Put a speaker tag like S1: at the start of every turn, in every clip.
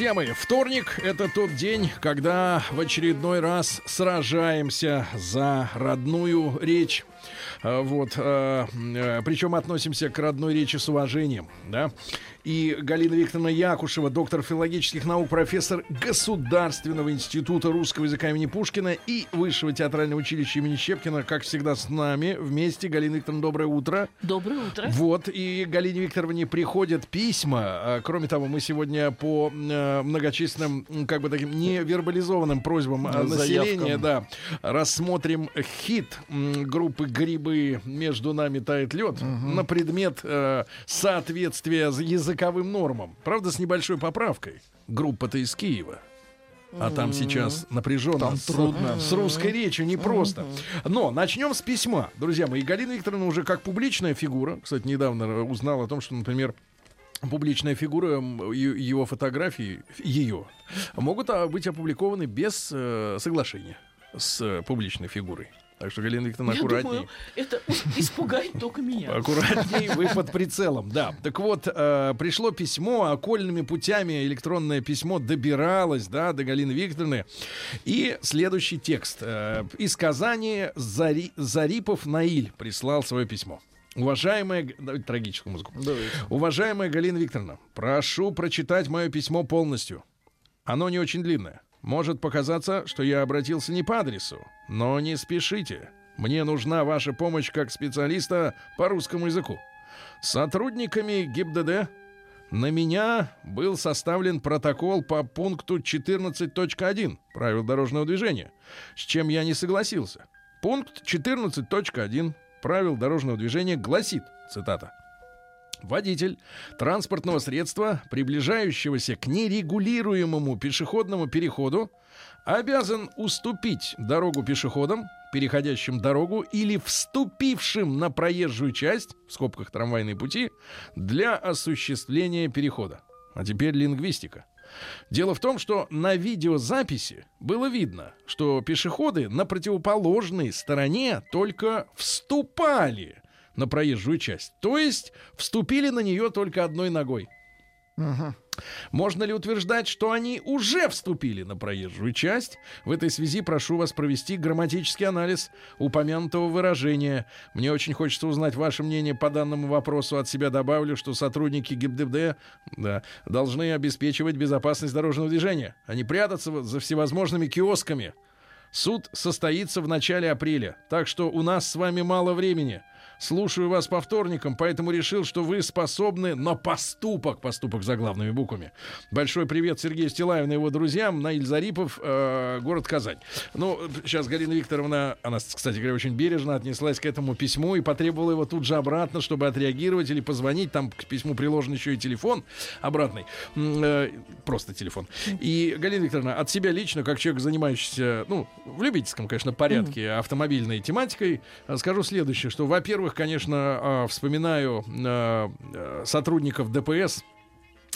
S1: Друзья
S2: мои, вторник — это тот день, когда в очередной раз сражаемся за родную речь. А, Вот, а, э, причем относимся к родной речи с уважением, да и Галина Викторовна Якушева, доктор филологических наук, профессор Государственного института русского языка имени Пушкина и Высшего театрального училища имени Щепкина, как всегда, с нами вместе. Галина Викторовна, доброе утро.
S3: Доброе утро.
S2: Вот, и Галине Викторовне приходят письма. А, кроме того, мы сегодня по э, многочисленным, как бы таким невербализованным просьбам а, населения, да, рассмотрим хит группы «Грибы. Между нами тает лед» угу. на предмет э, соответствия языка 40 нормам. Правда, с небольшой поправкой. Группа-то из Киева. А там сейчас напряженно,
S4: там трудно.
S2: С, русской речью непросто. Но начнем с письма. Друзья мои, Галина Викторовна уже как публичная фигура. Кстати, недавно узнал о том, что, например, публичная фигура, его фотографии, ее, могут а, быть опубликованы без э, соглашения с э, публичной фигурой. Так что, Галина Викторовна,
S3: Я
S2: аккуратней.
S3: думаю, это испугает только меня.
S2: Аккуратней, вы под прицелом, да. Так вот, э, пришло письмо, окольными путями электронное письмо добиралось, да, до Галины Викторовны. И следующий текст. Э, из Казани Зари- Зарипов Наиль прислал свое письмо. Уважаемая... Давайте трагическую музыку. Уважаемая Галина Викторовна, прошу прочитать мое письмо полностью. Оно не очень длинное. Может показаться, что я обратился не по адресу, но не спешите. Мне нужна ваша помощь как специалиста по русскому языку. Сотрудниками ГИБДД на меня был составлен протокол по пункту 14.1 правил дорожного движения, с чем я не согласился. Пункт 14.1 правил дорожного движения гласит, цитата, Водитель транспортного средства, приближающегося к нерегулируемому пешеходному переходу, обязан уступить дорогу пешеходам, переходящим дорогу или вступившим на проезжую часть, в скобках трамвайные пути, для осуществления перехода. А теперь лингвистика. Дело в том, что на видеозаписи было видно, что пешеходы на противоположной стороне только вступали на проезжую часть. То есть вступили на нее только одной ногой. Можно ли утверждать, что они уже вступили на проезжую часть? В этой связи прошу вас провести грамматический анализ упомянутого выражения. Мне очень хочется узнать ваше мнение по данному вопросу. От себя добавлю, что сотрудники ГИБДД да, должны обеспечивать безопасность дорожного движения, а не прятаться за всевозможными киосками. Суд состоится в начале апреля, так что у нас с вами мало времени. Слушаю вас по вторникам, поэтому решил, что вы способны на поступок, поступок за главными буквами. Большой привет Сергею Стилаеву и его друзьям, Наиль Зарипов, э, город Казань. Ну, сейчас Галина Викторовна, она, кстати говоря, очень бережно отнеслась к этому письму и потребовала его тут же обратно, чтобы отреагировать или позвонить. Там к письму приложен еще и телефон обратный. Э, просто телефон. И, Галина Викторовна, от себя лично, как человек, занимающийся, ну, в любительском, конечно, порядке автомобильной тематикой, э, скажу следующее, что, во-первых, конечно, э, вспоминаю э, э, сотрудников ДПС,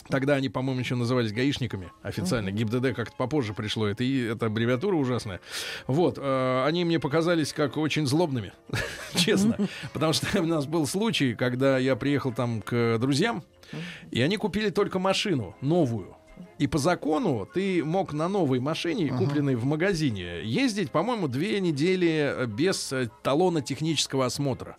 S2: Тогда они, по-моему, еще назывались гаишниками официально. ГИБДД как-то попозже пришло. Это, и, это аббревиатура ужасная. Вот. э, они мне показались как очень злобными. Честно. Потому что у нас был случай, когда я приехал там к друзьям, и они купили только машину новую. И по закону ты мог на новой машине, купленной в магазине, ездить, по-моему, две недели без э, талона технического осмотра.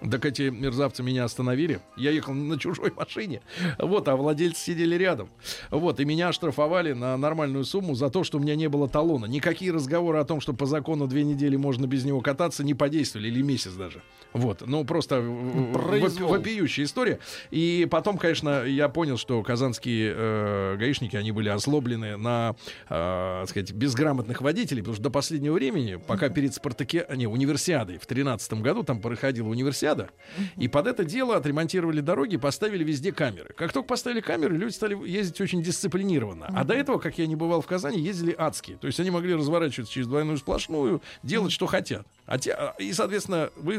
S2: Так эти мерзавцы меня остановили. Я ехал на чужой машине. Вот, а владельцы сидели рядом. Вот, и меня оштрафовали на нормальную сумму за то, что у меня не было талона. Никакие разговоры о том, что по закону две недели можно без него кататься, не подействовали. Или месяц даже. Вот, ну просто
S4: Произвол.
S2: вопиющая история. И потом, конечно, я понял, что казанские э, гаишники, они были озлоблены на, э, так сказать, безграмотных водителей, потому что до последнего времени, пока перед Спартаке, не, универсиадой в 2013 году там проходила универсиада, и под это дело отремонтировали дороги, поставили везде камеры. Как только поставили камеры, люди стали ездить очень дисциплинированно. А до этого, как я не бывал в Казани, ездили адские. То есть они могли разворачиваться через двойную сплошную, делать, что хотят. А те, а, и, соответственно, вы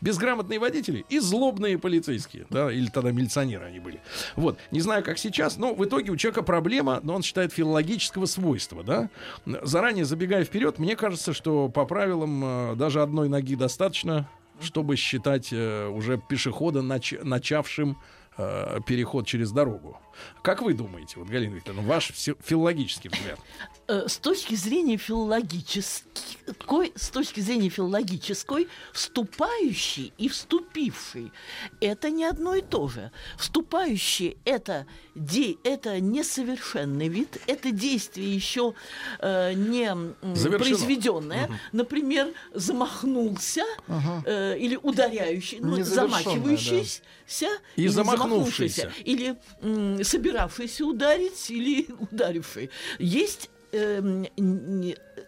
S2: безграмотные водители и злобные полицейские, да, или тогда милиционеры они были. Вот, не знаю, как сейчас, но в итоге у человека проблема, но он считает филологического свойства, да. Заранее забегая вперед, мне кажется, что по правилам э, даже одной ноги достаточно, чтобы считать э, уже пешехода нач- начавшим э, переход через дорогу. Как вы думаете, вот, Галина Викторовна, ваш фи- филологический взгляд?
S3: Э, С точки зрения филологической, с точки зрения филологической, вступающий и вступивший – это не одно и то же. Вступающий – это, де, это несовершенный вид, это действие еще э, не
S2: Завершено.
S3: произведенное. Например, замахнулся э, или ударяющий, ну, замахивающийся
S2: И
S3: или
S2: замахнувшийся.
S3: или собиравшийся ударить, или ударивший. Есть эм,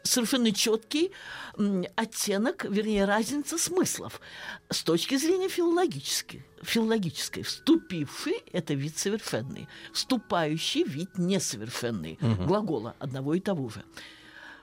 S3: совершенно четкий оттенок, вернее, разница смыслов с точки зрения филологической. Филологической. Вступивший – это вид совершенный. Вступающий – вид несовершенный. Глагола одного и того же.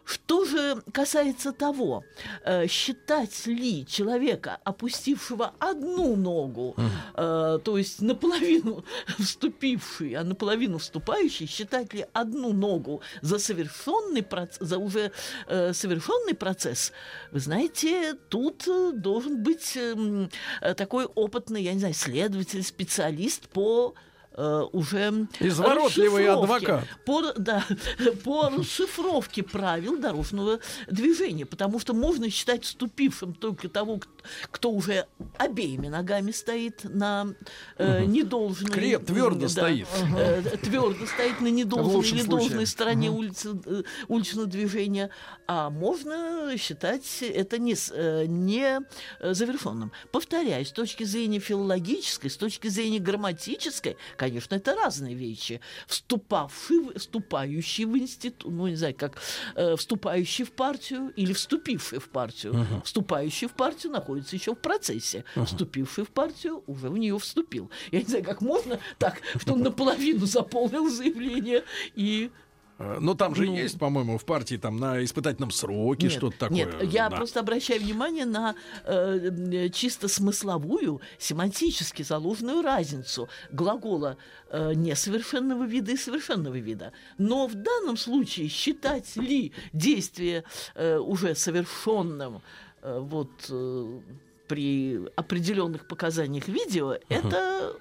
S3: Что же касается того, э, считать ли человека, опустившего одну ногу, э, то есть наполовину вступивший, а наполовину вступающий, считать ли одну ногу за совершенный проц- за уже э, совершенный процесс, вы знаете, тут э, должен быть эм, э, такой опытный, я не знаю, следователь, специалист по э, уже
S2: Изворотливый адвокат.
S3: по, да, по расшифровке правил дорожного движения, потому что можно считать вступившим только того, кто уже обеими ногами стоит на э, недолжной...
S2: Креп твердо
S3: да,
S2: стоит.
S3: э, твердо стоит на недолжной или должной стороне улицы, э, уличного движения, а можно считать это не, э, не э, завершенным. Повторяю, с точки зрения филологической, с точки зрения грамматической, конечно, это разные вещи. Вступавший, вступающий в институт, ну, не знаю, как э, вступающий в партию или вступивший в партию. Вступающий в партию находится еще в процессе. Вступивший в партию уже в нее вступил. Я не знаю, как можно так, что он наполовину заполнил заявление и
S2: Э, Ну, там же
S3: Ну.
S2: есть, по-моему, в партии там на испытательном сроке что-то такое.
S3: Нет, я
S2: да.
S3: просто обращаю внимание на э, чисто смысловую, семантически заложенную разницу глагола э, несовершенного вида и совершенного вида. Но в данном случае считать ли действие э, уже совершенным э, вот э, при определенных показаниях видео, это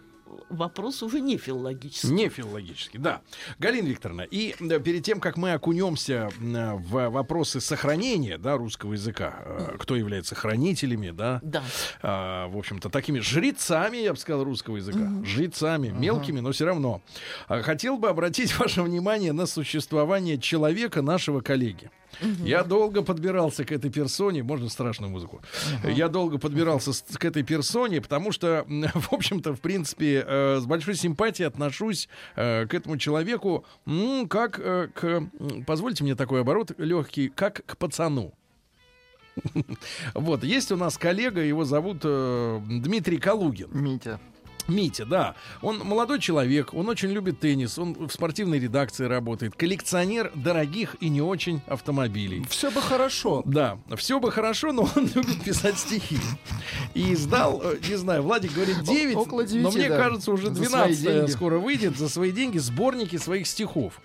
S3: вопрос уже не филологический.
S2: Не филологически, да. Галина Викторовна, и перед тем, как мы окунемся в вопросы сохранения да, русского языка, э, кто является хранителями, да,
S3: Да.
S2: а, в общем-то, такими жрецами, я бы сказал, русского языка. Жрецами, мелкими, но все равно. А, Хотел бы обратить ваше внимание на существование человека, нашего коллеги. Я долго подбирался к этой персоне, можно страшную музыку. Я долго подбирался с- к этой персоне, потому что, в общем-то, в принципе, э, с большой симпатией отношусь э, к этому человеку, м, как э, к, позвольте мне такой оборот легкий, как к пацану. Вот, есть у нас коллега, его зовут э, Дмитрий Калугин.
S4: Митя.
S2: Митя, да. Он молодой человек, он очень любит теннис, он в спортивной редакции работает, коллекционер дорогих и не очень автомобилей.
S4: Все бы хорошо.
S2: Да, все бы хорошо, но он любит писать стихи. И издал, э, не знаю, Владик говорит 9,
S4: около
S2: но
S4: девяти,
S2: мне
S4: да.
S2: кажется, уже
S4: За свои
S2: 12
S4: деньги.
S2: скоро выйдет за свои деньги сборники своих стихов.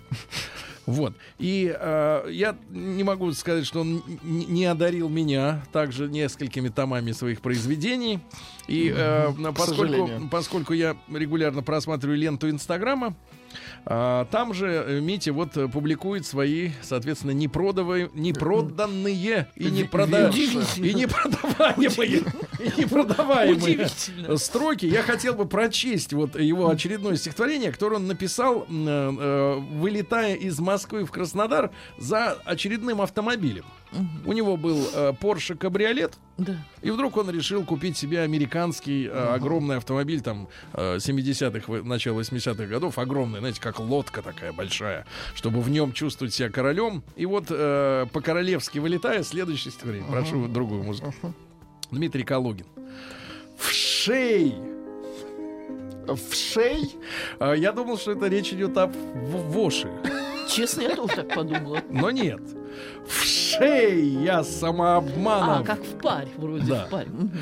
S2: Вот. И э, я не могу сказать, что он не одарил меня также несколькими томами своих произведений. И э, поскольку, поскольку я регулярно просматриваю ленту Инстаграма, а, там же э, Митя вот публикует свои, соответственно, непродавые, непроданные и не прода- и не продаваемые, и не продаваемые строки. Я хотел бы прочесть вот его очередное стихотворение, которое он написал, э, вылетая из Москвы в Краснодар за очередным автомобилем. У него был э, Porsche кабриолет,
S3: Да.
S2: и вдруг он решил купить себе американский э, огромный автомобиль, там, э, 70-х, вы- начала 80-х годов, огромный, знаете, как лодка такая большая, чтобы в нем чувствовать себя королем. И вот э, по-королевски вылетая, следующее стихотворение. Прошу другую музыку. Дмитрий Калугин. В шей!
S4: В шей?
S2: А, Я думал, что это речь идет о в- воши.
S3: Честно, я тоже так подумала.
S2: Но нет. В шей! шей я самообманов.
S3: А, как в паре, вроде
S2: Да.
S3: в. Мгм.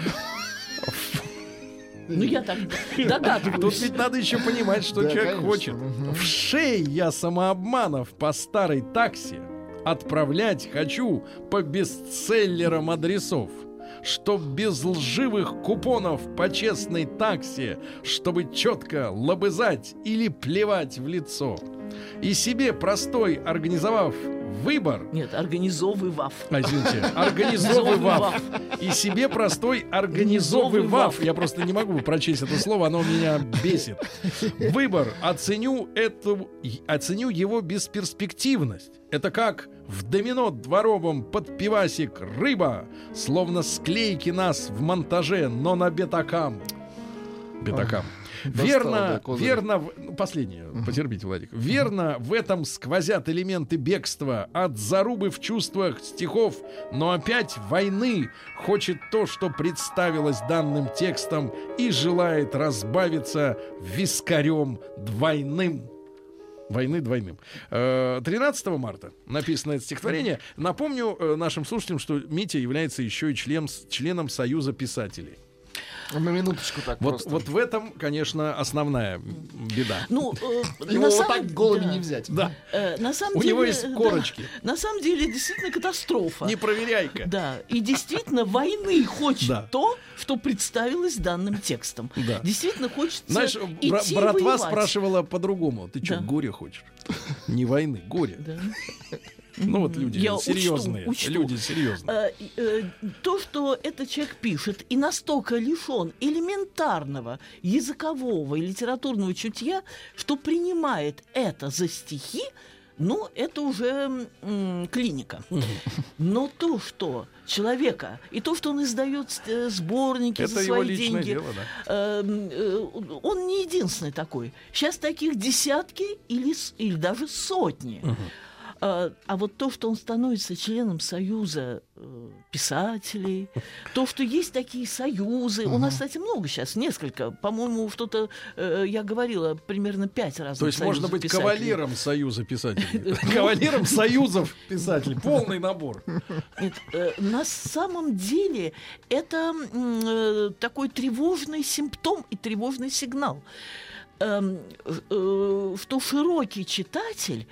S3: Ну, я так
S2: Тут
S3: догадываюсь.
S2: ведь надо еще понимать, что
S4: Да,
S2: человек
S4: конечно.
S2: хочет. В шей я самообманов по старой таксе отправлять хочу по бестселлерам адресов. Чтоб без лживых купонов по честной таксе, чтобы четко лобызать или плевать в лицо. И себе простой организовав выбор,
S3: Нет, организовывав.
S2: извините, организовывав. И себе простой организовывав. Я просто не могу прочесть это слово, оно меня бесит. Выбор. Оценю эту, оценю его бесперспективность. Это как в домино дворовом под пивасик рыба, словно склейки нас в монтаже, но на бетакам. Бетакам. Верно,
S4: да, козырь.
S2: верно, в- ну, последнее, потерпите, Владик. Верно, в этом сквозят элементы бегства от зарубы в чувствах стихов, но опять войны хочет то, что представилось данным текстом и желает разбавиться вискарем двойным. Войны двойным. Э, 13 марта написано это стихотворение. Напомню э, нашим слушателям, что Митя является еще и член, членом Союза писателей.
S4: На минуточку так
S2: Вот,
S4: просто.
S2: вот в этом, конечно, основная беда.
S3: Ну, э,
S4: Его
S3: на
S4: вот
S3: самом-
S4: так голыми
S3: да.
S4: не взять.
S2: Да,
S3: Э, на самом
S2: у
S3: деле,
S2: него есть
S3: да,
S2: корочки.
S3: на самом деле, действительно катастрофа.
S2: Не проверяй-ка.
S3: Да, и действительно войны хочет
S2: Да.
S3: то, что представилось данным текстом.
S2: Да.
S3: Действительно хочется
S2: Знаешь,
S3: идти
S2: бра- братва
S3: воевать.
S2: спрашивала по-другому. Ты что,
S3: Да.
S2: горе хочешь? Не войны, горе.
S3: Да.
S2: Ну вот люди
S3: Я учту,
S2: серьезные.
S3: учту.
S2: Люди серьезные.
S3: Э, э, то, что этот человек пишет, и настолько лишен элементарного языкового и литературного чутья, что принимает это за стихи, ну, это уже м, клиника. Но то, что человека, и то, что он издает э, сборники
S2: Это
S3: за свои деньги,
S2: дело, да.
S3: Эм, он не единственный такой. Сейчас таких десятки или, или даже сотни. Э, А вот то, что он становится членом Союза э, писателей, то, что есть такие союзы, у нас, кстати, много сейчас, несколько, по-моему, что-то э, я говорила примерно пять раз.
S2: То есть можно быть кавалером Союза писателей. Кавалером Союзов писателей. Полный набор.
S3: Э, на самом деле это такой тревожный симптом и тревожный сигнал, Эм, что широкий читатель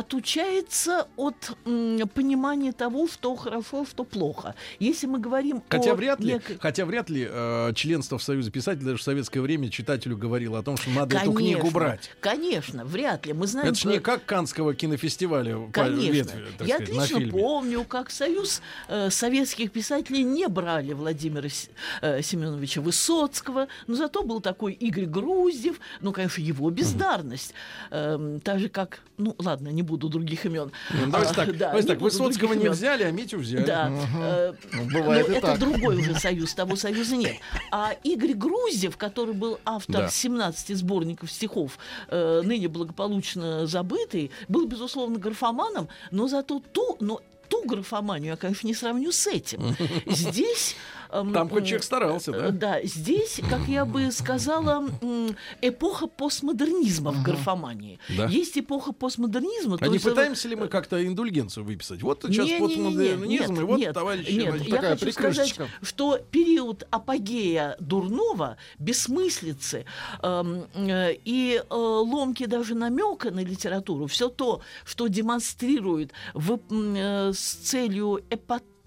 S3: отучается от м, понимания того, что хорошо, что плохо. Если мы говорим
S2: Хотя
S3: о
S2: вряд ли, хотя вряд ли э, членство в Союзе писателей даже в советское время читателю говорило о том, что надо эту книгу
S3: Конечно,
S2: брать.
S3: Конечно, вряд ли. Мы знаем,
S2: Это же не как Канского кинофестиваля
S3: Конечно.
S2: ветви,
S3: Я
S2: сказать, на
S3: отлично
S2: фильме.
S3: помню, как Союз э, советских писателей не брали Владимира С- э, Семеновича Высоцкого, но зато был такой Игорь Груздев, ну, конечно, его бездарность. Эм, так же, как, ну, ладно, не буду других имен.
S2: Ну, давайте
S3: А,
S2: так,
S3: да,
S2: давайте так, Высоцкого не
S3: имен.
S2: взяли, а Митю взяли.
S3: Да. э,
S4: Ну,
S3: но
S4: бывает и
S3: это
S4: так.
S3: другой уже союз, того союза нет. А Игорь Груздев, который был автор
S2: Да.
S3: 17 сборников стихов, э, ныне благополучно забытый, был, безусловно, графоманом, но зато ту, но ту графоманию я, конечно, не сравню с этим. Здесь...
S2: Там хоть человек старался,
S3: э,
S2: да?
S3: Да, здесь, как я бы сказала, эпоха постмодернизма в графомании.
S2: Да.
S3: Есть эпоха постмодернизма.
S2: А
S3: то
S2: не пытаемся ли мы как-то индульгенцию выписать? Вот сейчас
S3: Не-не-не-не,
S2: постмодернизм, и
S3: нет,
S2: вот
S3: нет,
S2: товарищи...
S3: нет, я
S4: такая
S3: хочу сказать, что период апогея дурного, бессмыслицы эм, э, и э, ломки даже намека на литературу, все то, что демонстрирует в, э, с целью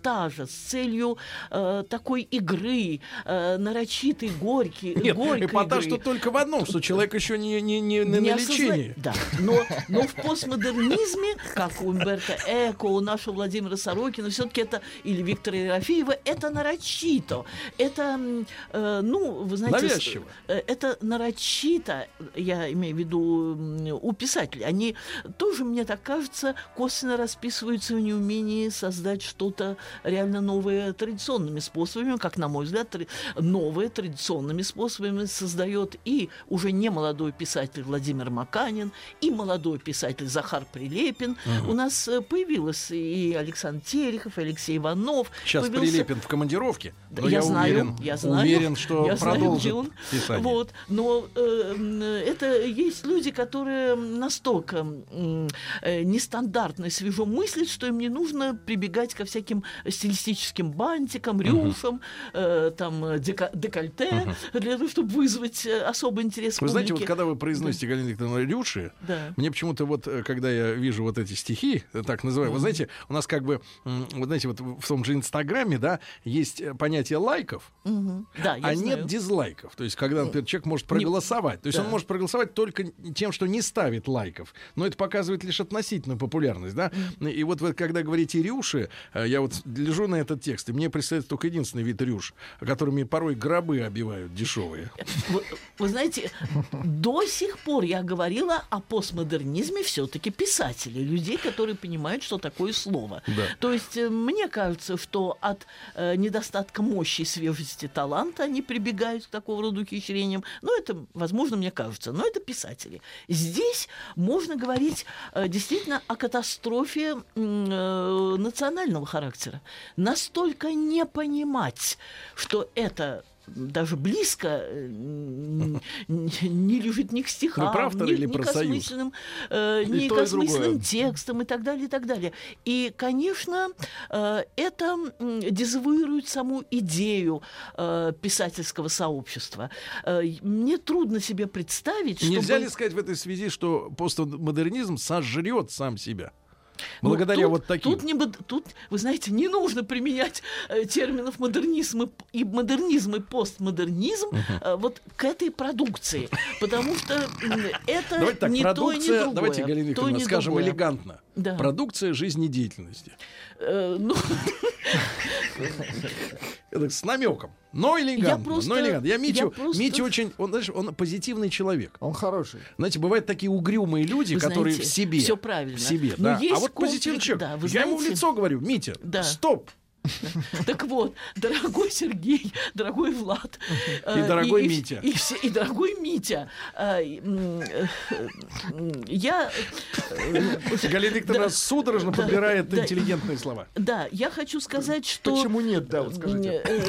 S3: эпатажа, с целью э, такой игры, э, нарочитой, горький,
S2: Нет,
S3: горькой
S2: эпатаж
S3: игры.
S2: тут только в одном, что человек еще не, не, не, не
S3: Не
S2: на
S3: осозна-
S2: лечении.
S3: Да, но, но в постмодернизме, как у Умберто Эко, у нашего Владимира Сорокина, все-таки это, или Виктора Ерофеева, это нарочито. Это, э, ну, вы знаете...
S2: Навязчиво.
S3: э, Это нарочито, я имею в виду у писателей. Они тоже, мне так кажется, косвенно расписываются в неумении создать что-то реально новые традиционными способами, как, на мой взгляд, тр- новые традиционными способами создает и уже не молодой писатель Владимир Маканин, и молодой писатель Захар Прилепин. У нас э, появилось и Александр Терехов, и Алексей Иванов.
S2: Сейчас
S3: Появился-
S2: Прилепин в командировке, но
S3: я,
S2: я,
S3: знаю,
S2: уверен,
S3: я знаю,
S2: уверен, что
S3: я знаю,
S2: продолжит
S3: он.
S2: писание.
S3: Вот, но э, это есть люди, которые настолько э, нестандартно и свежо мыслят, что им не нужно прибегать ко всяким стилистическим бантикам, рюшам, э, там э, дека- декольте для того, чтобы вызвать э, особый интерес
S2: Вы знаете, вот
S3: публики.
S2: когда вы произносите, Галина Викторовна, рюши,
S3: Да.
S2: мне почему-то вот, э, когда я вижу вот эти стихи, так называемые, вы знаете, у нас как бы, вот знаете, вот в том же Инстаграме, да, есть понятие лайков,
S3: Мгм. Да,
S2: а
S3: знаю.
S2: нет дизлайков. То есть, когда, например, человек может проголосовать. То есть,
S3: да.
S2: он может проголосовать только тем, что не ставит лайков. Но это показывает лишь относительную популярность, да. И вот вы, когда говорите рюши, я вот лежу на этот текст, и мне представляется только единственный вид рюш, которыми порой гробы обивают дешевые.
S3: Вы, вы знаете, до сих пор я говорила о постмодернизме все-таки писателей, людей, которые понимают, что такое слово.
S2: Да.
S3: То есть э, мне кажется, что от э, недостатка мощи, свежести, таланта они прибегают к такого рода ухищрениям. Ну, это, возможно, мне кажется, но это писатели. Здесь можно говорить э, действительно о катастрофе э, национального характера. Настолько не понимать, что это даже близко э, не лежит ни к стихам,
S2: автора
S3: ни, ни к осмысленным, э,
S4: И
S3: ни к осмысленным текстам и так далее, и так далее. И, конечно, э, это дезавуирует саму идею э, писательского сообщества. Э, Мне трудно себе представить, что
S2: Нельзя ли сказать в этой связи, что постмодернизм сожрет сам себя? Благодаря
S3: тут,
S2: вот таким.
S3: Тут, не, тут, вы знаете, не нужно применять э, терминов модернизм и, и модернизм и постмодернизм э, вот к этой продукции, потому что это
S2: Давайте так,
S3: не то и не
S2: продукция,
S3: другое.
S2: давайте, Галина Викторовна, скажем
S3: другое.
S2: элегантно.
S3: Да.
S2: Продукция жизнедеятельности.
S3: Э, ну,
S2: с намеком. Но элегантно.
S3: просто-
S2: но элегантно. Я Митю,
S3: я просто-
S2: Митю очень, он, знаешь, он позитивный человек.
S4: Он хороший.
S2: Знаете, бывают такие угрюмые люди,
S3: Вы
S2: которые
S3: знаете,
S2: в себе.
S3: всё правильно.
S2: В себе,
S3: Но
S2: да. А вот
S3: комплекс-
S2: позитивный человек.
S3: да,
S2: я ему в
S3: знаете-
S2: лицо говорю, Митя,
S3: Да.
S2: стоп.
S3: Так вот, дорогой Сергей, дорогой Влад.
S2: И
S3: э,
S2: дорогой
S3: и-
S2: Митя.
S3: И, все- и дорогой Митя. э, э, Я... э,
S2: Галина Викторовна судорожно подбирает интеллигентные слова.
S3: Да, я хочу сказать, что...
S4: Почему нет, да, вот скажите.
S3: э,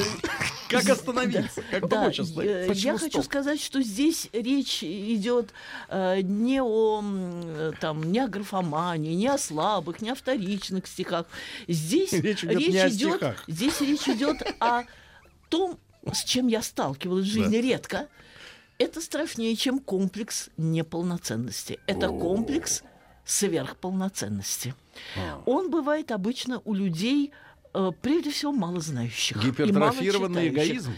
S2: Как остановиться? Как помочь
S3: э,
S2: остановиться?
S3: я хочу сказать, что здесь речь идет э, не о э, там не о графомании, не о слабых, не о вторичных стихах. Здесь
S2: Речь идет
S3: идет,
S2: стихах.
S3: здесь речь идет о том, с чем я сталкивалась в жизни редко. Это страшнее, чем комплекс неполноценности. Это комплекс сверхполноценности.
S2: А.
S3: Он бывает обычно у людей, э, прежде всего, малознающих. и
S2: Гипертрофированный
S3: малочитающих.
S2: эгоизм.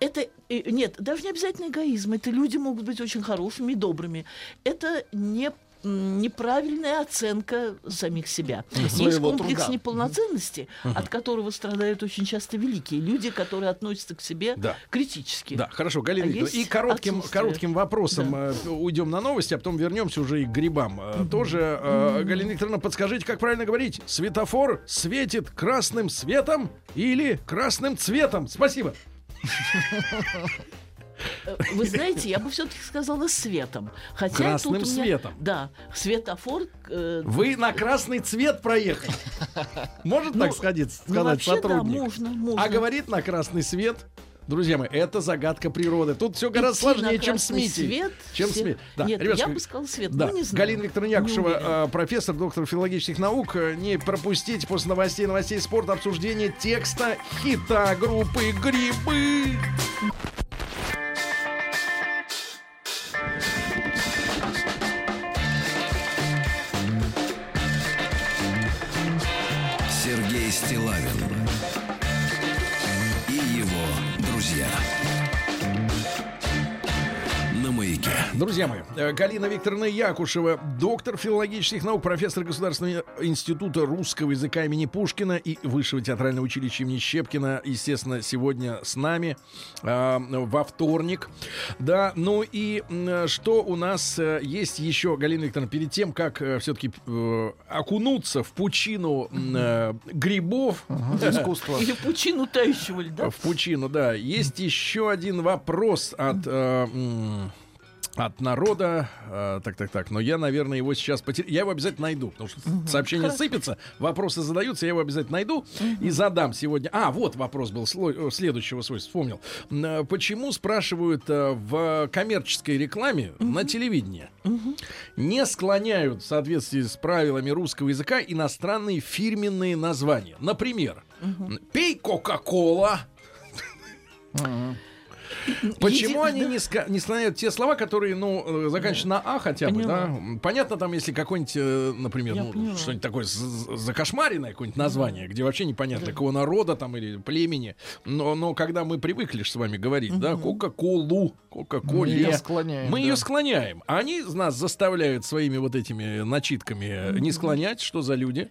S3: Это э, нет, даже не обязательно эгоизм. Это люди могут быть очень хорошими и добрыми. Это не неправильная оценка самих себя. Есть комплекс
S4: труда.
S3: неполноценности, от которого страдают очень часто великие люди, которые относятся к себе
S2: Да.
S3: критически.
S2: Да, хорошо, Галина
S3: А
S2: Викторовна. И коротким,
S3: отсутствие.
S2: коротким вопросом э, уйдем на новости, а потом вернемся уже и к грибам. Э, Тоже, э, Галина Викторовна, подскажите, как правильно говорить? Светофор светит красным светом или красным цветом? Спасибо.
S3: Вы знаете, я бы все-таки сказала светом. Хотя
S2: Красным
S3: тут меня-
S2: светом.
S3: Да, светофор. э,
S2: Вы на красный цвет проехали. Может
S3: ну,
S2: так сходиться,
S3: ну,
S2: сказать
S3: да,
S2: сотрудник?
S3: можно, можно.
S2: А говорит на красный свет. Друзья мои, это загадка природы. Тут все гораздо
S3: Идти
S2: сложнее, чем с
S3: красный
S2: Митей.
S3: свет,
S2: чем
S3: все-
S2: Ми- Да,
S3: Нет,
S2: ребят,
S3: я бы сказала свет,
S2: Да.
S3: ну не знаю.
S2: Галина Викторовна Якушева, э, профессор, доктор филологических наук. Э, Не пропустите после новостей, новостей спорта обсуждение текста хита группы «Грибы».
S1: Стилавин друзья.
S2: Мои, э, Галина Викторовна Якушева, доктор филологических наук, профессор Государственного института русского языка имени Пушкина и Высшего театрального училища имени Щепкина, естественно, сегодня с нами э, во вторник. Да, ну и э, что у нас э, есть еще, Галина Викторовна, перед тем, как э, все-таки э, окунуться в пучину э, грибов,
S4: Искусство.
S3: Или пучину тающего льда.
S2: в пучину, да. Есть еще один вопрос от, э, от народа. Э, так, так, так. Но я, наверное, его сейчас потерял. Я его обязательно найду, потому что сообщения сыпятся, вопросы задаются, я его обязательно найду и задам сегодня. А, вот вопрос был сло- э, следующего свойства, вспомнил. Э, Почему, спрашивают, э, в коммерческой рекламе на телевидении не склоняют в соответствии с правилами русского языка иностранные фирменные названия? Например, «Пей Кока-Кола», Почему они не, ска- не склоняют те слова, которые, ну, э, заканчиваются на А хотя бы, да? Понятно, там, если какой-нибудь, э, например, ну, что-нибудь такое закошмаренное какое-нибудь название, где вообще непонятно, какого народа там или племени. Но, но когда мы привыкли с вами говорить, да, Кока-Колу, Кока-Коле.
S4: Мы
S2: ее склоняем. Они нас заставляют своими вот этими начитками э, не склонять. Что за люди?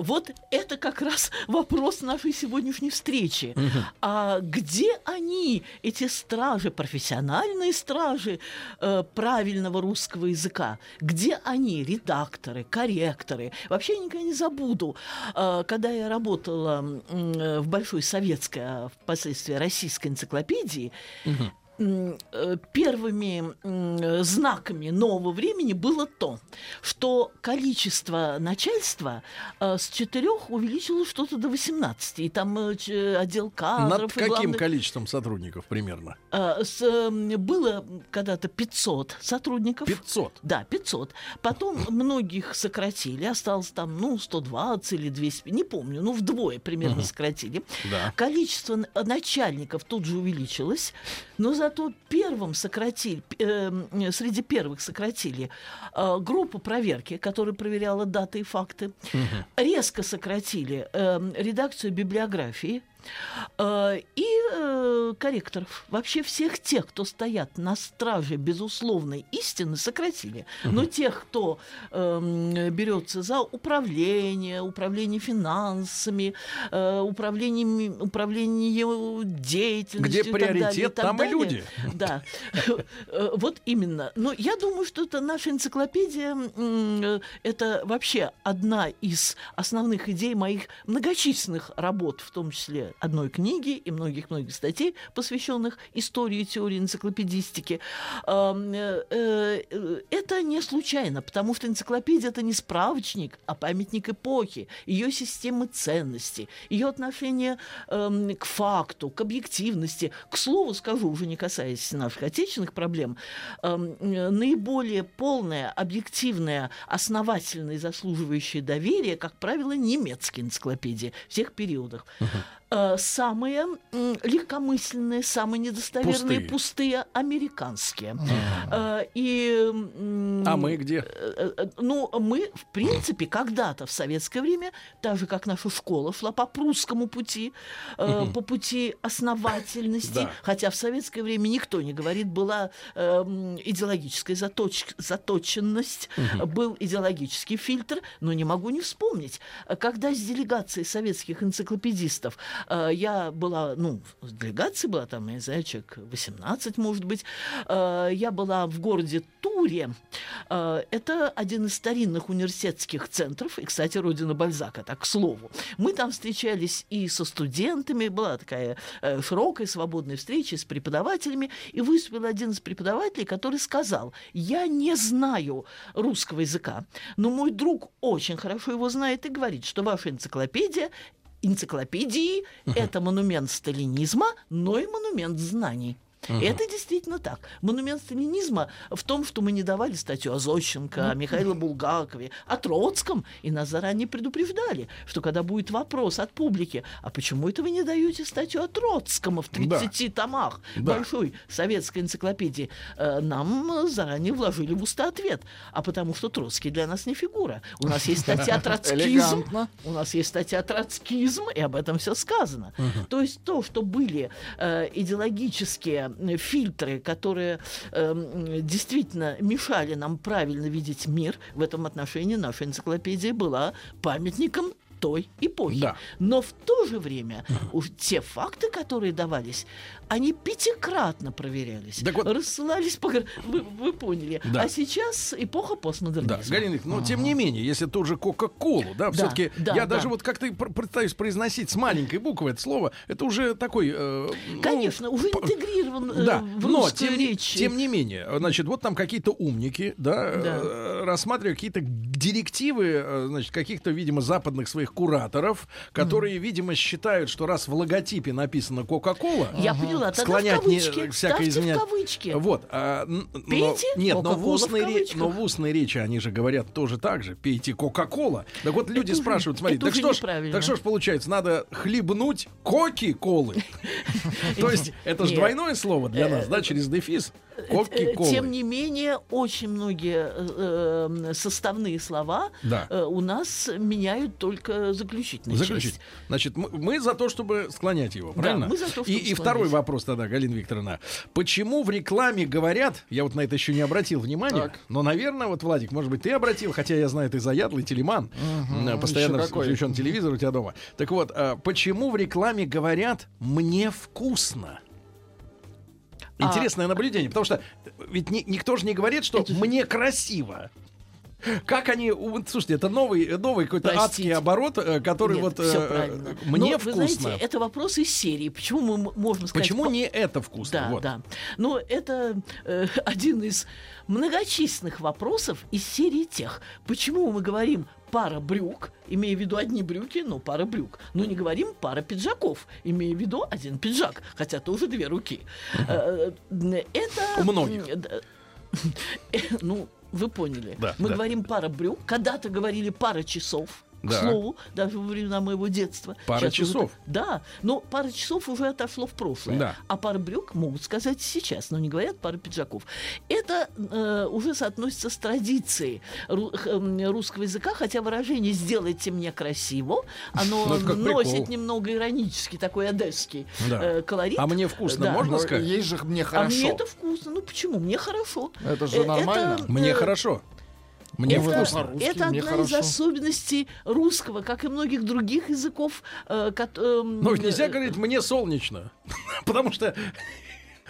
S3: Вот это как раз вопрос нашей сегодняшней встречи. А где они, эти стражи, профессиональные стражи э, правильного русского языка? Где они, редакторы, корректоры? Вообще я никогда не забуду, э, когда я работала э, в Большой советской, а впоследствии российской энциклопедии, э, первыми м, знаками нового времени было то, что количество начальства э, с четырех увеличилось что-то до 18. И там э, отдел кадров.
S2: Над каким
S3: главный-
S2: количеством сотрудников примерно?
S3: э, с, э, было когда-то 500 сотрудников.
S2: 500.
S3: Да, 500. Потом многих сократили, осталось там, ну, 120 или 200, не помню, ну, вдвое примерно сократили.
S2: Да.
S3: Количество начальников тут же увеличилось, но зато первым сократили, э, среди первых сократили э, группу проверки, которая проверяла даты и факты. Резко сократили э, редакцию библиографии. э, И э, корректоров. Вообще всех тех, кто стоят на страже безусловной истины, сократили. Но тех, кто эм, берется за управление, управление финансами, э, управление, управление деятельностью.
S2: Где
S3: и так далее,
S2: приоритет,
S3: так
S2: там и
S3: далее.
S2: люди.
S3: Да, Э, вот именно. Но я думаю, что это наша энциклопедия, э, это вообще одна из основных идей моих многочисленных работ, в том числе одной книги и многих-многих статей, посвященных истории теории энциклопедистики. Эм, э, э, Это не случайно, потому что энциклопедия это не справочник, а памятник эпохи, ее системы ценностей, ее отношение эм, к факту, к объективности. К слову скажу, уже не касаясь наших отечественных проблем, эм, э, наиболее полное, объективное, основательное и заслуживающее доверия, как правило, немецкие энциклопедии всех периодах. Э, Самые легкомысленные, самые недостоверные,
S2: Пустые.
S3: пустые, американские. Э, И,
S2: А мы где?
S3: Э, э, Ну, мы, в принципе, когда-то в советское время, так же, как наша школа шла по прусскому пути, по пути основательности, хотя в советское время никто не говорит, была идеологическая заточ- заточенность, был идеологический фильтр, но не могу не вспомнить, когда с делегацией советских энциклопедистов я была, ну, в делегации была там, я не знаю, человек 18, может быть, э, я была в городе Туре, Э, Это один из старинных университетских центров, и, кстати, родина Бальзака, так к слову. Мы там встречались и со студентами, была такая э, широкая свободная встреча с преподавателями, и выступил один из преподавателей, который сказал, я не знаю русского языка, но мой друг очень хорошо его знает и говорит, что ваша энциклопедия энциклопедии это монумент сталинизма, но и монумент знаний. И Это действительно так. Монумент сталинизма в том, что мы не давали статью о Зощенко, о Михаиле Булгакове, о Троцком, и нас заранее предупреждали, что когда будет вопрос от публики, а почему это вы не даете статью о Троцком в 30 томах
S2: Да.
S3: большой советской энциклопедии, э, нам заранее вложили в уста ответ. А потому что Троцкий для нас не фигура. У нас есть статья «Троцкизм», у нас есть статья «Троцкизм», и об этом все сказано. То есть то, что были э, идеологические фильтры, которые э, действительно мешали нам правильно видеть мир, в этом отношении наша энциклопедия была памятником той эпохи.
S2: Да.
S3: Но в то же время уж те факты, которые давались, они пятикратно проверялись,
S2: Так вот-
S3: рассылались по... Вы, вы поняли.
S2: Да.
S3: А сейчас эпоха постмодернизма.
S2: Да, Галина но тем не менее, если ту же Кока-Колу, да,
S3: Да,
S2: все-таки
S3: да,
S2: я
S3: да.
S2: даже вот как-то пытаюсь произносить с маленькой буквы это слово, это уже такой... э, ну,
S3: Конечно, уже
S2: п-
S3: интегрирован э,
S2: Да,
S3: в
S2: но тем, не-
S3: речь.
S2: тем не менее, значит, вот там какие-то умники, да, э, рассматривают какие-то директивы, э, значит, каких-то, видимо, западных своих кураторов, которые, видимо, считают, что раз в логотипе написано Кока-Кола,
S3: Я поняла,
S2: склонять
S3: в
S2: не- всякое изменять.
S3: в кавычки.
S2: Вот. а, но- нет, но в,
S3: в
S2: устной ре-
S3: кавычках.
S2: но в устной речи они же говорят тоже так же. Пейте Кока-Кола. Так вот люди
S3: уже-
S2: спрашивают, смотри,
S3: это
S2: так что, ж, так что ж получается, надо хлебнуть коки-колы. То есть это же двойное слово для нас, да, через дефис.
S3: Э,
S2: Коки-колы.
S3: Тем не менее, очень многие э, э, составные слова
S2: Да.
S3: э, у нас меняют только заключительную
S2: Заключить.
S3: часть.
S2: Значит, мы, мы за то, чтобы склонять его, правильно?
S3: мы за то, чтобы
S2: и, и второй вопрос тогда, Галина Викторовна. Почему в рекламе говорят, я вот на это еще не обратил внимания,
S4: Так.
S2: но, наверное, вот, Владик, может быть, ты обратил, хотя я знаю, ты заядлый телеман, м, постоянно включен телевизор у тебя дома. Так вот, почему в рекламе говорят «мне вкусно»?
S3: А-
S2: Интересное наблюдение, потому что ведь ни- никто же не говорит, что
S3: Это
S2: мне красиво. Как они, слушайте, это новый, новый какой-то адский оборот, э, который
S3: Нет,
S2: вот э,
S3: правильно.
S2: мне
S3: Но,
S2: вкусно.
S3: Вы знаете, это вопрос из серии. Почему мы можем сказать...
S2: Почему
S3: по-
S2: не это вкусно?
S3: Да,
S2: Вот.
S3: да. Но это э, один из многочисленных вопросов из серии тех. Почему мы говорим пара брюк, имея в виду одни брюки, но пара брюк, но не говорим пара пиджаков, имея в виду один пиджак, хотя тоже две руки. Э, э, Это...
S2: У многих.
S3: э, Ну, вы поняли.
S2: Да,
S3: Мы
S2: да.
S3: говорим пара брюк, когда-то говорили пара часов. К
S2: Да.
S3: слову, даже во времена моего детства.
S2: Пара
S3: Сейчас уже
S2: часов?
S3: так- Да, но пара часов уже отошло в прошлое.
S2: Да.
S3: А пара брюк могут сказать сейчас, но не говорят пара пиджаков. Это э, уже соотносится с традицией ру- м, русского языка, хотя выражение «сделайте мне красиво», оно
S2: Ну,
S3: носит
S2: прикол.
S3: немного иронический, такой одесский
S2: Да.
S3: э, колорит.
S2: А мне вкусно
S3: Да.
S2: можно
S4: Но
S2: сказать?
S4: Есть же мне
S3: А
S4: хорошо.
S3: мне это вкусно. Ну почему? Мне хорошо.
S4: Это же
S3: Э,
S4: нормально.
S2: Мне
S3: э,
S2: хорошо. Мне
S3: это,
S2: вкусно.
S3: это
S4: мне
S3: одна из
S4: хорошо.
S3: особенностей русского, как и многих других языков. э, кот- эм,
S2: Ну, ведь нельзя
S3: э,
S2: говорить «мне солнечно», потому что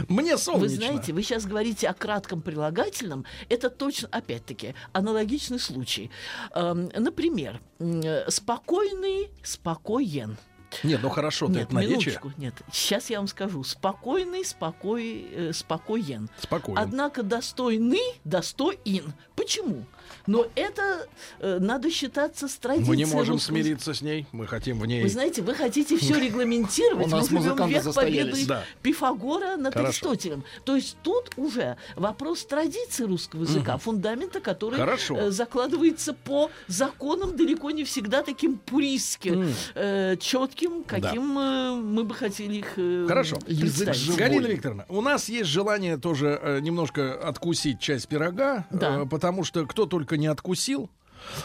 S2: мне солнечно.
S3: Вы знаете, вы сейчас говорите о кратком прилагательном. Это точно, опять-таки, аналогичный случай. Эм, например, э, спокойный, спокоен.
S2: Нет, ну хорошо, ты
S3: Нет,
S2: это наречие.
S3: минуточку, нет. Сейчас я вам скажу. Спокойный, спокой, э, спокоен.
S2: Спокойно.
S3: Однако достойный, достоин. Почему? Но это э, надо считаться с традицией
S2: Мы не можем
S3: языка.
S2: смириться с ней, мы хотим в ней...
S3: Вы знаете, вы хотите все регламентировать.
S4: У нас
S3: Мы живем
S4: музыканты
S3: век победы
S2: Да.
S3: Пифагора над
S2: Хорошо.
S3: Аристотелем. То есть тут уже вопрос традиции русского языка, фундамента, который
S2: Хорошо.
S3: э, закладывается по законам далеко не всегда таким пуристским, э, четким, каким э, мы бы хотели их э,
S2: Хорошо.
S4: Язык живой.
S2: Галина Викторовна, у нас есть желание тоже э, немножко откусить часть пирога,
S3: Да.
S2: э, потому что кто только не откусил,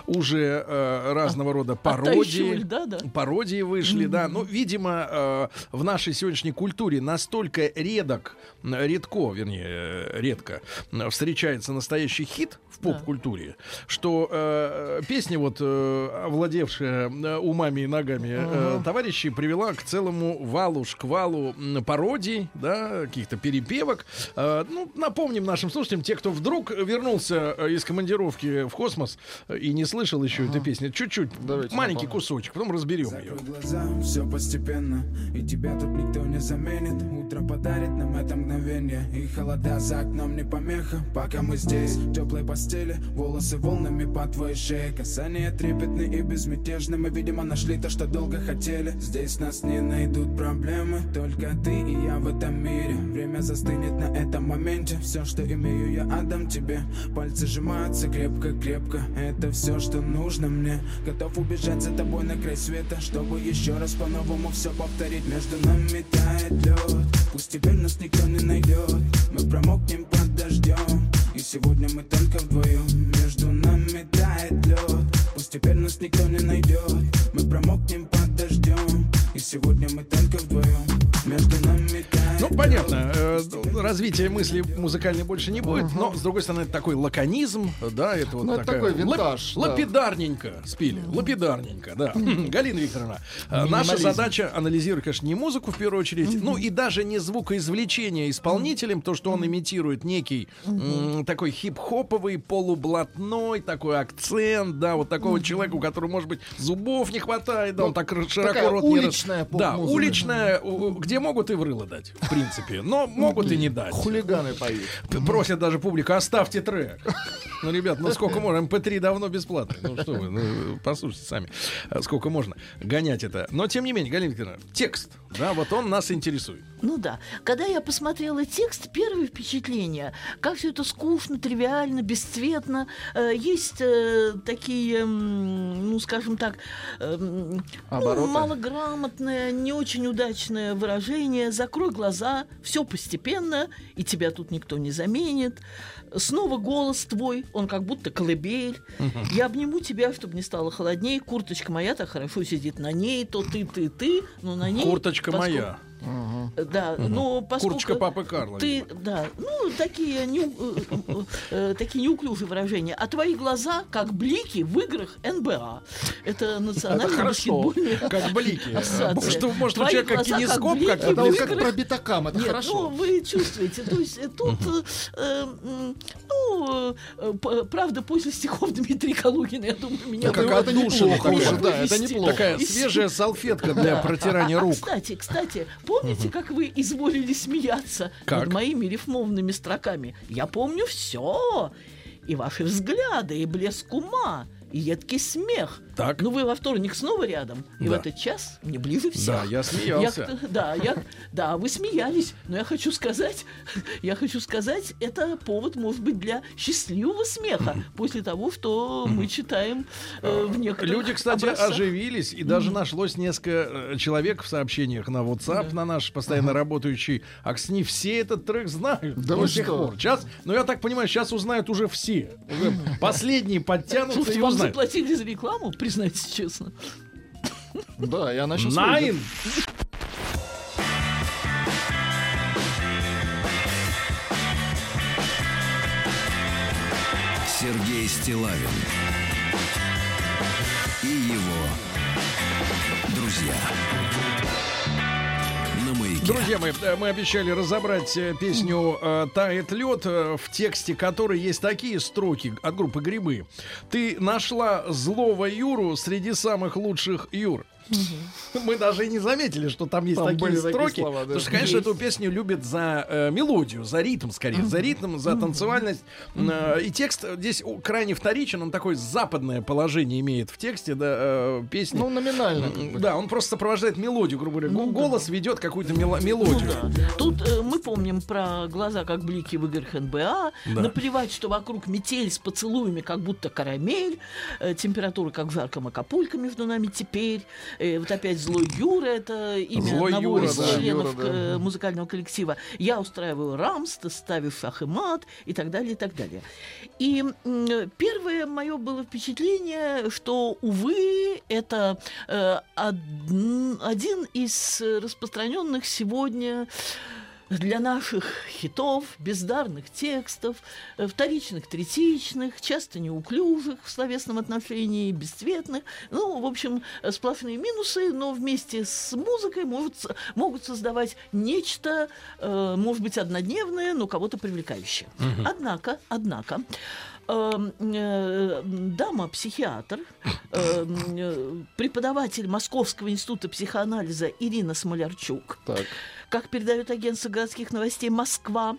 S2: уже э, разного рода
S3: Оттащивали,
S2: пародии,
S3: да, да.
S2: пародии вышли, да. Ну, видимо, э, в нашей сегодняшней культуре настолько редок, редко, вернее, э, редко встречается настоящий хит в
S3: Да.
S2: поп-культуре, что э, песня вот, э, овладевшая э, умами и ногами э, товарищей, привела к целому валу, шквалу пародий, да, каких-то перепевок. Э, ну, напомним нашим слушателям, те, кто вдруг вернулся э, из командировки в космос э, и не слышал еще этой песни, чуть-чуть,
S4: Давайте
S2: маленький
S4: напомним.
S2: кусочек, потом разберем ее.
S5: Закрой глаза, все постепенно И тебя тут никто не заменит. Утро подарит нам это мгновение И холода за окном не помеха. Пока мы здесь, в теплой постели Волосы волнами по твоей шее. Касания трепетны и безмятежны Мы, видимо, нашли то, что долго хотели. Здесь нас не найдут проблемы Только ты и я в этом мире. Время застынет на этом моменте. Все, что имею, я отдам тебе. Пальцы сжимаются крепко-крепко Это все, что нужно мне. Готов убежать за тобой на край света Чтобы еще раз по-новому все повторить. Между нами тает лед Пусть теперь нас никто не найдет Мы промокнем под дождем И сегодня мы только вдвоем Между нами тает лед Пусть теперь нас никто не найдет Мы промокнем под дождем И сегодня мы только вдвоем
S2: понятно. Э, ну, развития мысли музыкальной больше не будет, но, с другой стороны, это такой лаконизм, да, это вот
S4: Ну,
S2: такая...
S4: такой винтаж,
S2: лап-
S4: да.
S2: Лапидарненько спели, лапидарненько, да. Галина Викторовна, э, наша задача анализировать, конечно, не музыку в первую очередь, ну и даже не звукоизвлечение исполнителем, то, что он имитирует некий такой хип-хоповый, полублатной такой акцент, да, вот такого человека, у которого, может быть, зубов не хватает, да, он так р- широко рот не
S4: уличная
S2: Да, уличная, где могут и в рыло дать, в принципе, но могут и не дать.
S4: Хулиганы поют.
S2: Просят даже публика, оставьте трек. Ну, ребят, ну сколько можно? MP3 давно бесплатный. Ну что вы, ну, послушайте сами, а сколько можно гонять это. Но, тем не менее, Галина Викторовна, текст, да, вот он нас интересует.
S3: Ну да. Когда я посмотрела текст, первое впечатление, как все это скучно, тривиально, бесцветно. Э, есть э, такие, ну, скажем так, э, ну,
S4: Обороты.
S3: малограмотное, не очень удачное выражение. Закрой глаза, все постепенно, и тебя тут никто не заменит. Снова голос твой, он как будто колыбель. Я обниму тебя, чтобы не стало холодней. Курточка моя так хорошо сидит на ней, то ты, ты, ты, но на ней...
S2: Курточка
S3: поскольку-
S2: моя.
S3: Да, но поскольку...
S2: Курточка папы Карла.
S3: Ты,
S2: видимо.
S3: да, ну, такие, не, э, э, такие неуклюжие выражения. А твои глаза, как блики в играх НБА. Это
S2: Это
S3: национальная
S2: хорошо,
S3: баскетбольная
S2: как блики.
S3: ассоциация.
S2: Что, может, у
S3: Твои
S2: человека
S3: глаза, как
S2: кинескоп
S3: блики
S2: как-то
S3: в
S4: Это вот как
S3: играх.
S4: про битакам, это
S3: Нет,
S4: хорошо.
S3: ну вы чувствуете, то есть э, тут, э, э, ну, э, правда, после стихов Дмитрия Калугина, я думаю, меня
S4: Это
S3: бы
S4: как отдушина
S3: было
S4: да, это неплохо.
S2: Такая свежая салфетка для протирания
S3: а,
S2: рук.
S3: кстати, кстати, помните, как вы изволили смеяться над моими рифмовными строками? Я помню все. И ваши взгляды, и блеск ума, и едкий смех.
S2: Так.
S3: Ну, вы во вторник снова рядом, и в
S2: Да.
S3: этот час мне ближе всех.
S2: Да, я смеялся.
S3: Я- да, я, да, вы смеялись, но я хочу сказать, я хочу сказать, это повод, может быть, для счастливого смеха после того, что мы читаем э, в некоторых
S2: Люди, кстати,
S3: образцах.
S2: оживились, и даже нашлось несколько э, человек в сообщениях на WhatsApp, на наш постоянно работающий. А не все этот трек знают
S4: Да
S2: до сих
S4: что?
S2: пор. Сейчас, ну я так понимаю, сейчас узнают уже все. Уже последние подтянутся
S3: Слушайте,
S2: и
S3: вам
S2: узнают.
S3: заплатили за рекламу, признайтесь честно.
S4: Да, и она сейчас
S2: Найн!
S1: Сергей Стилавин и его друзья. Маяке.
S2: Друзья мои, э, мы обещали разобрать э, песню э, «Тает лед», в тексте которой есть такие строки от группы «Грибы». «Ты нашла злого Юру среди самых лучших Юр». Мы даже и не заметили, что там есть
S4: Там
S2: такие
S4: были такие
S2: строки.
S4: слова, да.
S2: Потому что, конечно,
S3: Есть.
S2: эту песню любят за э, мелодию, за ритм, скорее, за ритм, за танцевальность. Э, и текст здесь крайне вторичен, он такое западное положение имеет в тексте да, э, песни.
S4: Ну, номинально. как бы.
S2: Да, он просто сопровождает мелодию, грубо говоря. Го- Голос ведет какую-то мело-
S3: Ну
S2: мелодию.
S3: да. Тут э, мы помним про глаза как блики в играх НБА.
S2: Да.
S3: Наплевать, что вокруг метель с поцелуями, как будто карамель. Э, температура, как в жарком Акапулько между нами теперь. Э, вот опять злой Юра, это имя
S2: Злой
S3: одного
S2: Юра,
S3: из
S2: да.
S3: членов
S4: Юра, да.
S3: э, музыкального коллектива. Я устраиваю рамс, ты ставишь шах и мат и так далее, и так далее. И м, первое мое было впечатление, что, увы, это э, одн- один из э, распространенных сегодня для наших хитов, бездарных текстов, э, вторичных, третичных, часто неуклюжих в словесном отношении, бесцветных. Ну, в общем, э, сплошные минусы, но вместе с музыкой может, могут создавать нечто, э, может быть, однодневное, но кого-то привлекающее. Однако, однако, эм, э, дама-психиатр, эм, э, преподаватель Московского института психоанализа Ирина Смолярчук,
S4: Так.
S3: Как передает агентство городских новостей Москва,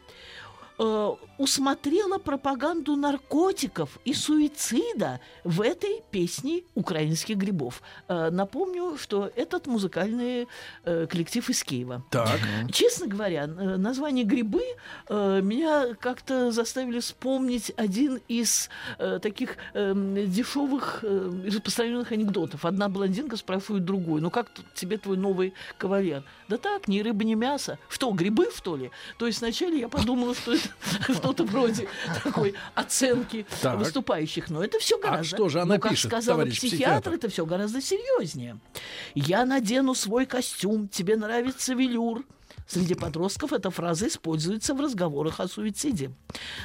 S3: э, усмотрела пропаганду наркотиков и суицида в этой песне украинских грибов. Э, напомню, что этот музыкальный э, коллектив из Киева.
S2: Так.
S3: Честно говоря, э, название «Грибы» э, меня как-то заставили вспомнить один из э, таких эм, дешевых э, распространенных анекдотов. Одна блондинка спрашивает другую, ну как тебе твой новый кавалер? Да так, ни рыба, ни мясо. Что, грибы, что ли? То есть вначале я подумала, что это что-то вроде такой оценки
S2: Так.
S3: выступающих. Но это все гораздо...
S2: что же она
S3: ну, как
S2: пишет,
S3: сказала психиатр,
S2: психиатр?
S3: это все гораздо серьезнее. Я надену свой костюм, тебе нравится велюр. Среди подростков эта фраза используется в разговорах о суициде.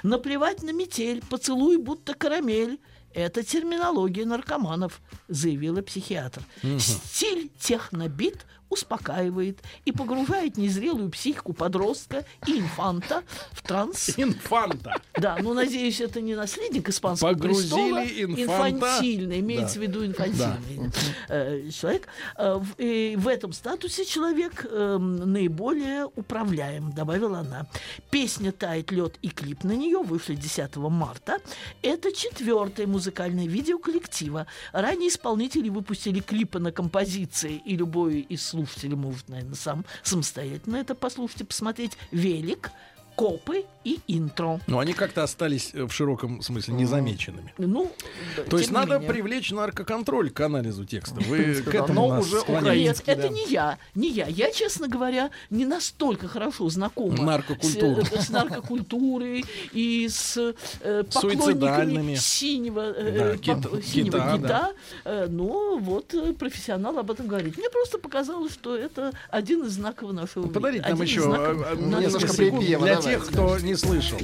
S3: Наплевать на метель, поцелуй будто карамель. Это терминология наркоманов, заявила психиатр. Стиль технобит успокаивает и погружает незрелую психику подростка и инфанта в транс.
S2: Инфанта.
S3: Да, ну, надеюсь, это не наследник испанского
S2: Погрузили
S3: престола.
S2: инфанта.
S3: Инфантильный, имеется
S2: Да.
S3: в виду инфантильный э, человек. Э, в, и в этом статусе человек э, наиболее управляем, добавила она. Песня «Тает лед» и клип на нее вышли 10 марта. Это четвертое музыкальное видео коллектива. Ранее исполнители выпустили клипы на композиции, и любой из слушателей может, наверное, сам самостоятельно это послушать и посмотреть. «Велик», «Копы» и «Интро».
S2: Но они как-то остались э, в широком смысле незамеченными.
S3: Ну, да,
S2: То есть надо
S3: менее.
S2: привлечь наркоконтроль к анализу текста. Вы к этому
S4: уже.
S3: Нет, это не я, не я. Я, честно говоря, не настолько хорошо знакома с, э, с наркокультурой и с э, поклонниками синего, э,
S2: Да, кит-
S3: поп- синего
S2: кита,
S3: кита.
S2: да.
S3: Но вот профессионал об этом говорит. Мне просто показалось, что это один из знаков нашего.
S2: Подарите нам еще несколько секунд
S4: припева,
S2: для тех, кто не слышал.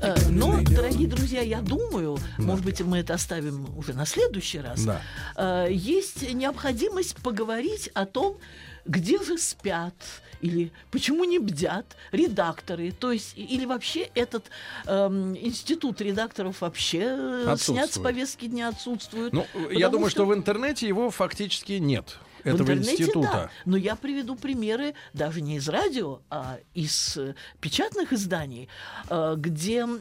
S3: Э, Но, дорогие друзья, я думаю, может быть, мы это оставим уже на следующий раз.
S2: Да.
S3: Э, Есть необходимость поговорить о том, где же спят или почему не бдят редакторы, то есть или вообще этот эм, институт редакторов вообще э, снят с повестки дня отсутствует.
S2: Ну, я думаю, что... в интернете его фактически нет.
S3: В
S2: Этого
S3: интернете,
S2: института.
S3: да. Но я приведу примеры даже не из радио, а из э, печатных изданий, э, где м,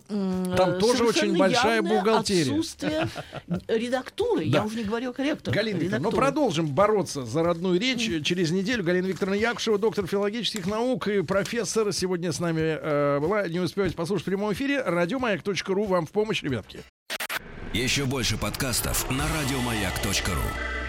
S2: Там
S3: э,
S2: тоже очень
S3: совершенно
S2: большая
S3: явное
S2: бухгалтерия.
S3: отсутствие редактуры.
S2: Да.
S3: Я уже не говорю о корректорах.
S2: Галина Викторовна, ну
S3: редактуры.
S2: продолжим бороться за родную речь. Через неделю Галина Викторовна Якушева, доктор филологических наук и профессор, сегодня с нами э, была. Не успеваете послушать в прямом эфире. Радиомаяк.ру вам в помощь, ребятки.
S1: Еще больше подкастов на радиомаяк.ру.